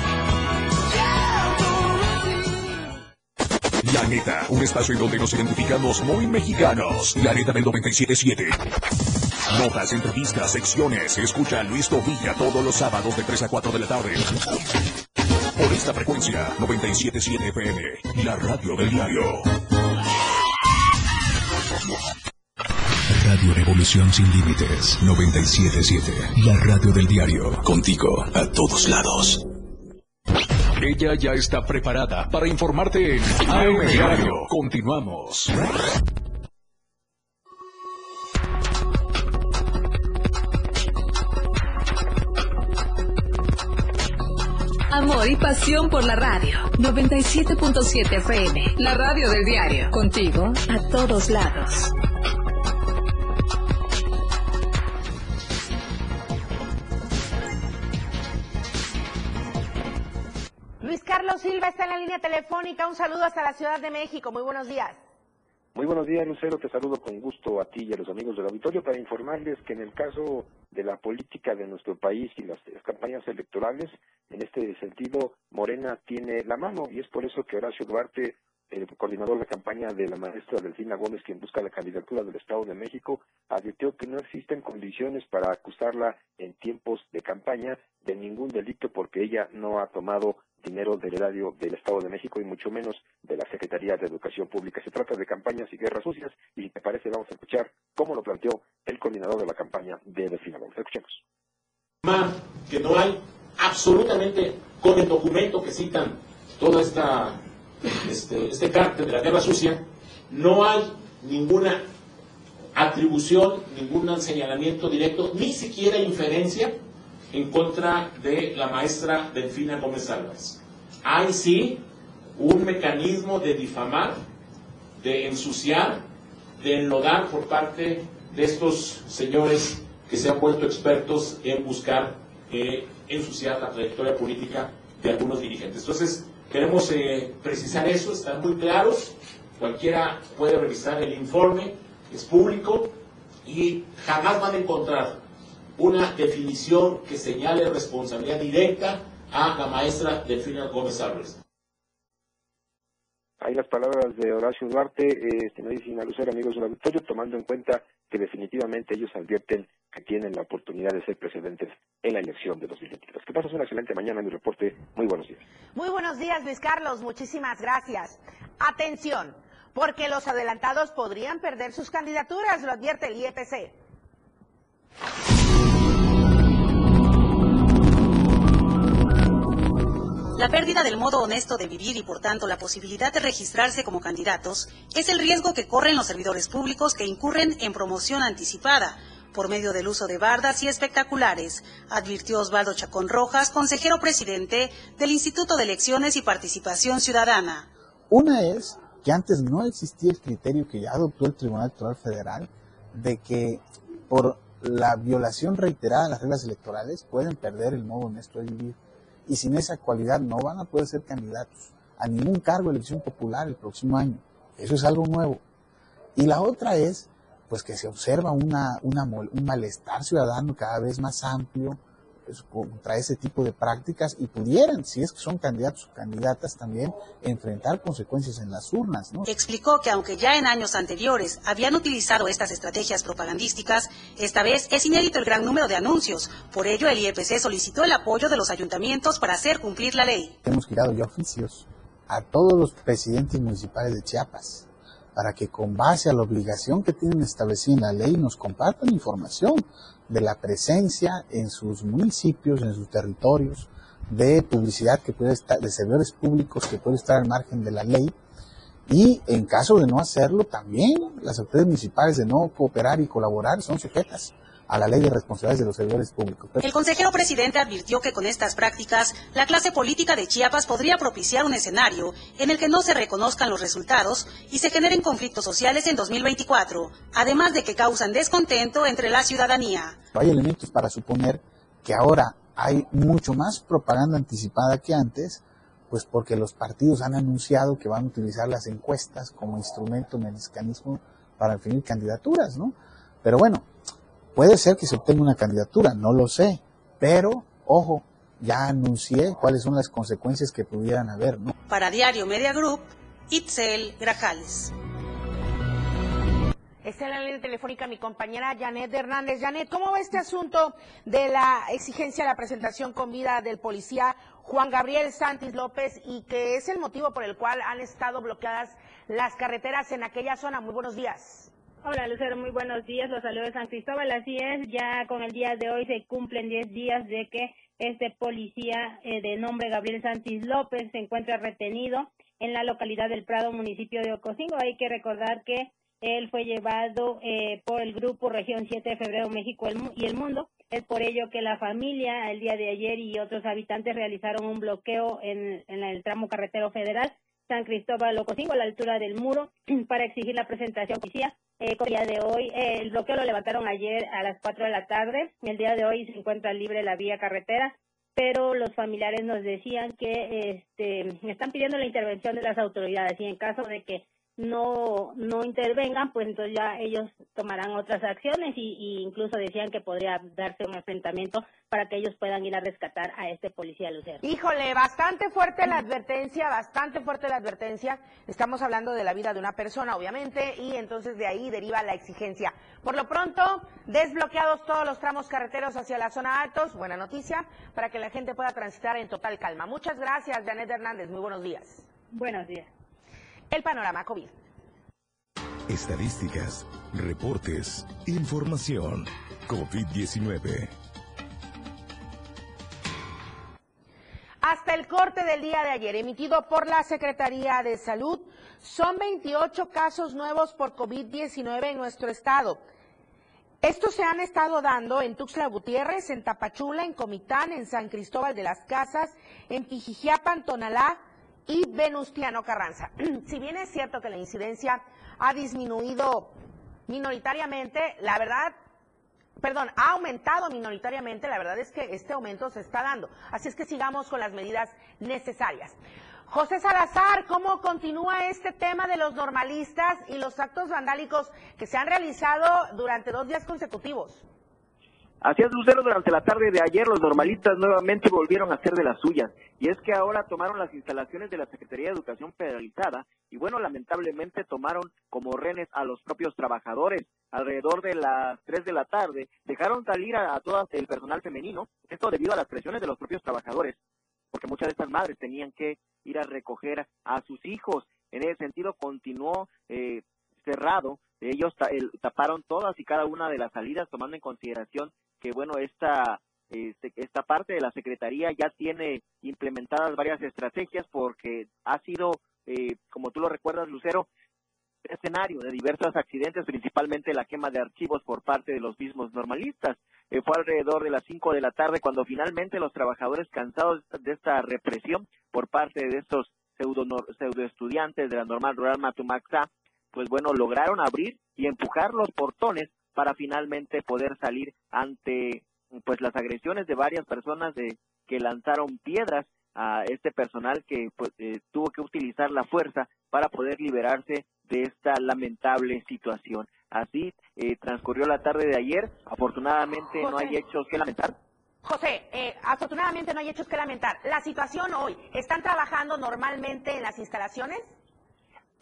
Un espacio en donde nos identificamos muy mexicanos. La Neta del 977. Notas, entrevistas, secciones. Escucha a Luis Tobilla todos los sábados de 3 a 4 de la tarde. Por esta frecuencia, 977 FM, la radio del diario. Radio Revolución Sin Límites, 977, la radio del diario. Contigo, a todos lados. Ella ya está preparada para informarte en AM Diario. Continuamos. Amor y pasión por la radio. 97.7 FM. La radio del diario. Contigo a todos lados. Carlos Silva está en la línea telefónica. Un saludo hasta la Ciudad de México. Muy buenos días. Muy buenos días, Lucero. Te saludo con gusto a ti y a los amigos del auditorio para informarles que en el caso de la política de nuestro país y las, campañas electorales, en este sentido, Morena tiene la mano y es por eso que Horacio Duarte, el coordinador de campaña de la maestra Delfina Gómez, quien busca la candidatura del Estado de México, advirtió que no existen condiciones para acusarla en tiempos de campaña de ningún delito porque ella no ha tomado dinero del erario del Estado de México y mucho menos de la Secretaría de Educación Pública. Se trata de campañas y guerras sucias y si te parece vamos a escuchar cómo lo planteó el coordinador de la campaña de Delfina Gómez. Escuchemos. Que no hay absolutamente con el documento que citan toda esta este, este de la guerra sucia, no hay ninguna atribución, ningún señalamiento directo, ni siquiera inferencia en contra de la maestra Delfina Gómez Álvarez. Hay sí un mecanismo de difamar, de ensuciar, de enlodar por parte de estos señores que se han vuelto expertos en buscar eh, ensuciar la trayectoria política de algunos dirigentes. Entonces, queremos eh, precisar eso, están muy claros, cualquiera puede revisar el informe, es público y jamás van a encontrar una definición que señale responsabilidad directa a la maestra Delfina Gómez Álvarez. Hay las palabras de Horacio Duarte, eh, estimadísima Sin Lucero, amigos del auditorio, tomando en cuenta que definitivamente ellos advierten que tienen la oportunidad de ser presidentes en la elección de 2022. Que pases una excelente mañana, mi reporte. Muy buenos días. Muy buenos días, Luis Carlos. Muchísimas gracias. Atención, porque los adelantados podrían perder sus candidaturas, lo advierte el IEPC. La pérdida del modo honesto de vivir y por tanto la posibilidad de registrarse como candidatos es el riesgo que corren los servidores públicos que incurren en promoción anticipada por medio del uso de bardas y espectaculares, advirtió Osvaldo Chacón Rojas, consejero presidente del Instituto de Elecciones y Participación Ciudadana. Una es que antes no existía el criterio que ya adoptó el Tribunal Electoral Federal de que por la violación reiterada de las reglas electorales pueden perder el modo honesto de vivir y sin esa cualidad no van a poder ser candidatos a ningún cargo de elección popular el próximo año. Eso es algo nuevo. Y la otra es, pues que se observa una, una, un malestar ciudadano cada vez más amplio pues, contra ese tipo de prácticas y pudieran, si es que son candidatos o candidatas también, enfrentar consecuencias en las urnas. ¿no? Explicó que aunque ya en años anteriores habían utilizado estas estrategias propagandísticas, esta vez es inédito el gran número de anuncios. Por ello, el IEPC solicitó el apoyo de los ayuntamientos para hacer cumplir la ley. Hemos girado ya oficios a todos los presidentes municipales de Chiapas para que con base a la obligación que tienen establecida en la ley nos compartan información de la presencia en sus municipios, en sus territorios, de publicidad que puede estar, de servidores públicos que puede estar al margen de la ley. Y en caso de no hacerlo, también las autoridades municipales de no cooperar y colaborar son sujetas a la ley de responsabilidades de los servidores públicos. El consejero presidente advirtió que con estas prácticas, la clase política de Chiapas podría propiciar un escenario en el que no se reconozcan los resultados y se generen conflictos sociales en 2024, además de que causan descontento entre la ciudadanía. Hay elementos para suponer que ahora hay mucho más propaganda anticipada que antes, pues porque los partidos han anunciado que van a utilizar las encuestas como instrumento, mecanismo para definir candidaturas, ¿no? Pero bueno, Puede ser que se obtenga una candidatura, no lo sé, pero ojo, ya anuncié cuáles son las consecuencias que pudieran haber, ¿no? Para Diario Media Group, Itzel Grajales. Está en la línea telefónica mi compañera Janet Hernández. Janet, ¿cómo va este asunto de la exigencia de la presentación con vida del policía Juan Gabriel Santis López y que es el motivo por el cual han estado bloqueadas las carreteras en aquella zona? Muy buenos días. Hola Lucero, muy buenos días. Los saludos de San Cristóbal. Así es, ya con el día de hoy se cumplen 10 días de que este policía eh, de nombre Gabriel Santis López se encuentra retenido en la localidad del Prado, municipio de Ocosingo. Hay que recordar que él fue llevado eh, por el grupo Región 7 de Febrero México y el Mundo. Es por ello que la familia el día de ayer y otros habitantes realizaron un bloqueo en, el tramo carretero federal San Cristóbal Lococingo a la altura del muro [CLEARS THROAT] para exigir la presentación policía. Eh, el día de hoy, eh, el bloqueo lo levantaron ayer a las 4 de la tarde. El día de hoy se encuentra libre la vía carretera, pero los familiares nos decían que este, están pidiendo la intervención de las autoridades y en caso de que no, no intervengan, pues entonces ya ellos tomarán otras acciones y, incluso decían que podría darse un enfrentamiento para que ellos puedan ir a rescatar a este policía lucero. Híjole, bastante fuerte la advertencia, bastante fuerte la advertencia. Estamos hablando de la vida de una persona, obviamente, y entonces de ahí deriva la exigencia. Por lo pronto, desbloqueados todos los tramos carreteros hacia la zona altos, buena noticia, para que la gente pueda transitar en total calma. Muchas gracias, Janet Hernández. Muy buenos días. Buenos días el panorama COVID. Estadísticas, reportes, información. COVID-19. Hasta el corte del día de ayer, emitido por la Secretaría de Salud, son 28 casos nuevos por COVID-19 en nuestro estado. Estos se han estado dando en Tuxtla Gutiérrez, en Tapachula, en Comitán, en San Cristóbal de las Casas, en Pijijiapan, Tonalá, y Venustiano Carranza. [CLEARS THROAT] si bien es cierto que la incidencia ha disminuido minoritariamente, la verdad, perdón, ha aumentado minoritariamente, la verdad es que este aumento se está dando. Así es que sigamos con las medidas necesarias. José Salazar, ¿cómo continúa este tema de los normalistas y los actos vandálicos que se han realizado durante dos días consecutivos? Así es, Lucero, durante la tarde de ayer los normalistas nuevamente volvieron a hacer de las suyas. Y es que ahora tomaron las instalaciones de la Secretaría de Educación Federalizada y bueno, lamentablemente tomaron como renes a los propios trabajadores. Alrededor de las 3 de la tarde dejaron salir a, todo el personal femenino, esto debido a las presiones de los propios trabajadores, porque muchas de estas madres tenían que ir a recoger a sus hijos. En ese sentido continuó eh, cerrado ellos taparon todas y cada una de las salidas tomando en consideración que bueno esta este, esta parte de la secretaría ya tiene implementadas varias estrategias porque ha sido eh, como tú lo recuerdas Lucero escenario de diversos accidentes, principalmente la quema de archivos por parte de los mismos normalistas. Eh, fue alrededor de las 5 de la tarde cuando finalmente los trabajadores cansados de esta represión por parte de estos pseudo, pseudo estudiantes de la normal rural Matumaxá, pues bueno, lograron abrir y empujar los portones para finalmente poder salir ante pues las agresiones de varias personas de que lanzaron piedras a este personal que pues, eh, tuvo que utilizar la fuerza para poder liberarse de esta lamentable situación. Así eh, transcurrió la tarde de ayer. Afortunadamente no hay hechos que lamentar. José, eh, afortunadamente no hay hechos que lamentar. La situación hoy, ¿están trabajando normalmente en las instalaciones?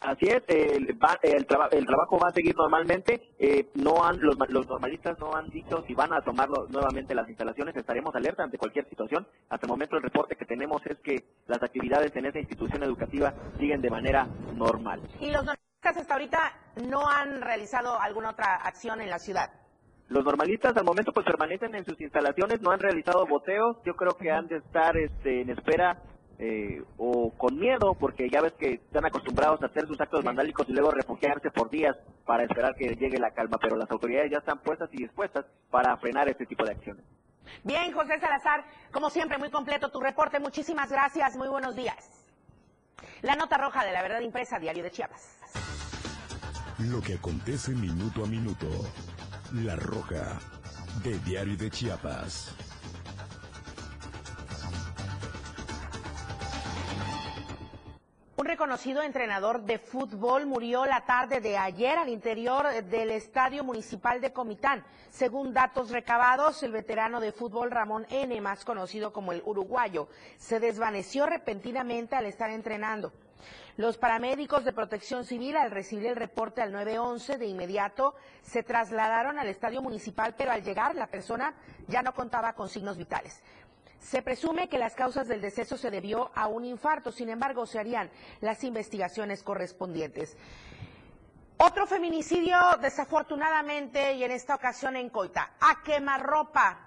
Así es, el, el, trabajo va a seguir normalmente. Eh, no han, los, normalistas no han dicho si van a tomar nuevamente las instalaciones. Estaremos alerta ante cualquier situación. Hasta el momento el reporte que tenemos es que las actividades en esa institución educativa siguen de manera normal. ¿Y los normalistas hasta ahorita no han realizado alguna otra acción en la ciudad? Los normalistas al momento pues permanecen en sus instalaciones, no han realizado boteos. Yo creo que han de estar este, en espera eh, o con miedo, porque ya ves que están acostumbrados a hacer sus actos vandálicos y luego refugiarse por días para esperar que llegue la calma, pero las autoridades ya están puestas y dispuestas para frenar este tipo de acciones. Bien, José Salazar, como siempre, muy completo tu reporte. Muchísimas gracias, muy buenos días. La nota roja de la verdad impresa, Diario de Chiapas. Lo que acontece minuto a minuto. La roja de Diario de Chiapas. Reconocido entrenador de fútbol murió la tarde de ayer al interior del Estadio Municipal de Comitán. Según datos recabados, el veterano de fútbol Ramón N., más conocido como el uruguayo, se desvaneció repentinamente al estar entrenando. Los paramédicos de protección civil al recibir el reporte al 911 de inmediato se trasladaron al estadio municipal, pero al llegar la persona ya no contaba con signos vitales. Se presume que las causas del deceso se debió a un infarto, sin embargo se harían las investigaciones correspondientes. Otro feminicidio, desafortunadamente, y en esta ocasión en Coita, a quemarropa.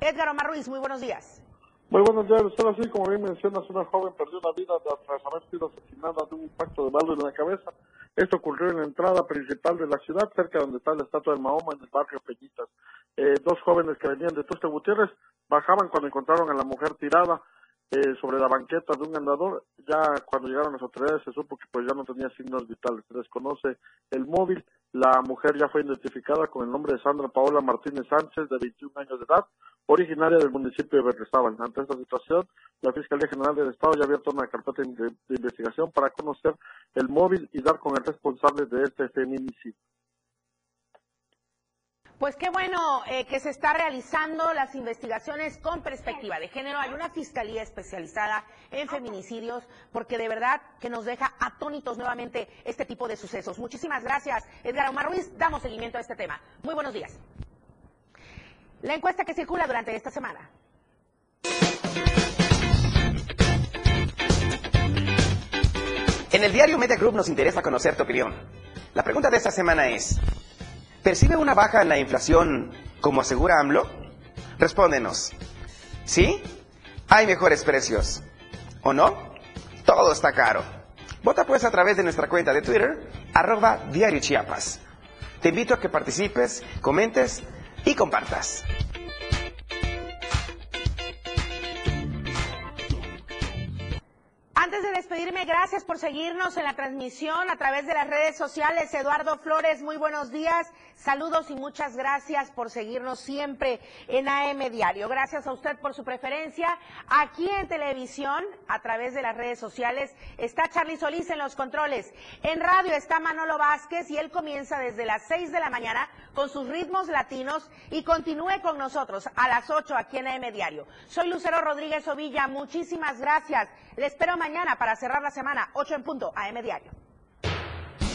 Edgar Omar Ruiz, muy buenos días. Muy buenos días, usted así como bien mencionas, una joven perdió la vida tras haber sido asesinada de un impacto de bala en la cabeza. Esto ocurrió en la entrada principal de la ciudad, cerca donde está la estatua de Mahoma, en el barrio Peñitas. Eh, dos jóvenes que venían de Tuste Gutiérrez bajaban cuando encontraron a la mujer tirada eh, sobre la banqueta de un andador. Ya cuando llegaron las autoridades se supo que pues ya no tenía signos vitales. Se desconoce el móvil. La mujer ya fue identificada con el nombre de Sandra Paola Martínez Sánchez, de 21 años de edad, originaria del municipio de Berrezabal. Ante esta situación, la Fiscalía General del Estado ya ha abierto una carpeta de investigación para conocer el móvil y dar con el responsable de este feminicidio. Pues qué bueno eh, que se está realizando las investigaciones con perspectiva de género. Hay una fiscalía especializada en feminicidios porque de verdad que nos deja atónitos nuevamente este tipo de sucesos. Muchísimas gracias, Edgar Omar Ruiz. Damos seguimiento a este tema. Muy buenos días. La encuesta que circula durante esta semana. En el diario Media Group nos interesa conocer tu opinión. La pregunta de esta semana es, ¿percibe una baja en la inflación como asegura AMLO? Respóndenos. ¿Sí? ¿Hay mejores precios? ¿O no? Todo está caro. Vota pues a través de nuestra cuenta de Twitter, arroba Diario Chiapas. Te invito a que participes, comentes y compartas. Antes de despedirme, gracias por seguirnos en la transmisión a través de las redes sociales. Eduardo Flores, muy buenos días. Saludos y muchas gracias por seguirnos siempre en AM Diario. Gracias a usted por su preferencia. Aquí en televisión, a través de las redes sociales, está Charlie Solís en los controles. En radio está Manolo Vázquez y él comienza desde las 6 de la mañana con sus ritmos latinos y continúe con nosotros a las 8 aquí en AM Diario. Soy Lucero Rodríguez Ovilla. Muchísimas gracias. Le espero mañana para cerrar la semana, 8 en punto, AM Diario.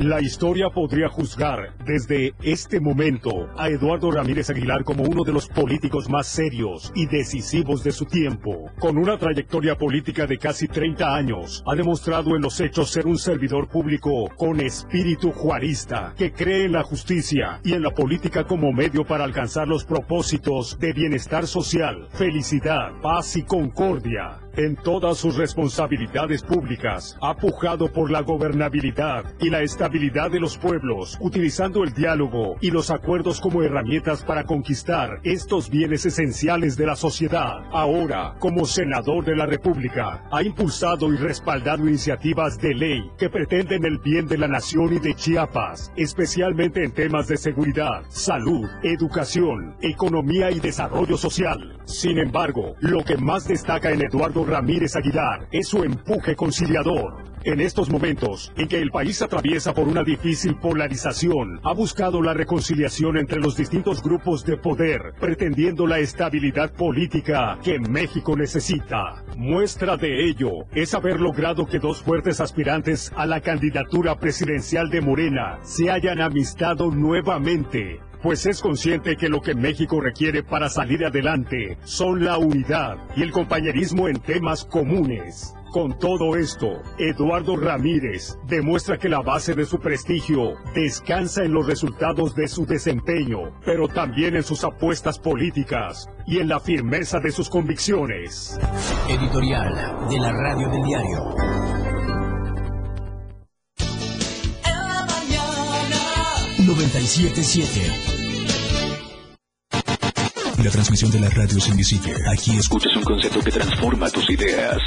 La historia podría juzgar desde este momento a Eduardo Ramírez Aguilar como uno de los políticos más serios y decisivos de su tiempo. Con una trayectoria política de casi 30 años, ha demostrado en los hechos ser un servidor público con espíritu juarista, que cree en la justicia y en la política como medio para alcanzar los propósitos de bienestar social, felicidad, paz y concordia. En todas sus responsabilidades públicas, ha pujado por la gobernabilidad y la estabilidad de los pueblos, utilizando el diálogo y los acuerdos como herramientas para conquistar estos bienes esenciales de la sociedad. Ahora, como senador de la República, ha impulsado y respaldado iniciativas de ley que pretenden el bien de la nación y de Chiapas, especialmente en temas de seguridad, salud, educación, economía y desarrollo social. Sin embargo, lo que más destaca en Eduardo Ramírez Aguilar es su empuje conciliador. En estos momentos en que el país atraviesa por una difícil polarización, ha buscado la reconciliación entre los distintos grupos de poder, pretendiendo la estabilidad política que México necesita. Muestra de ello es haber logrado que dos fuertes aspirantes a la candidatura presidencial de Morena se hayan amistado nuevamente pues es consciente que lo que México requiere para salir adelante son la unidad y el compañerismo en temas comunes. Con todo esto, Eduardo Ramírez demuestra que la base de su prestigio descansa en los resultados de su desempeño, pero también en sus apuestas políticas y en la firmeza de sus convicciones. Editorial de la radio del diario. La transmisión de la radio es invisible. Aquí escuchas un concepto que transforma tus ideas.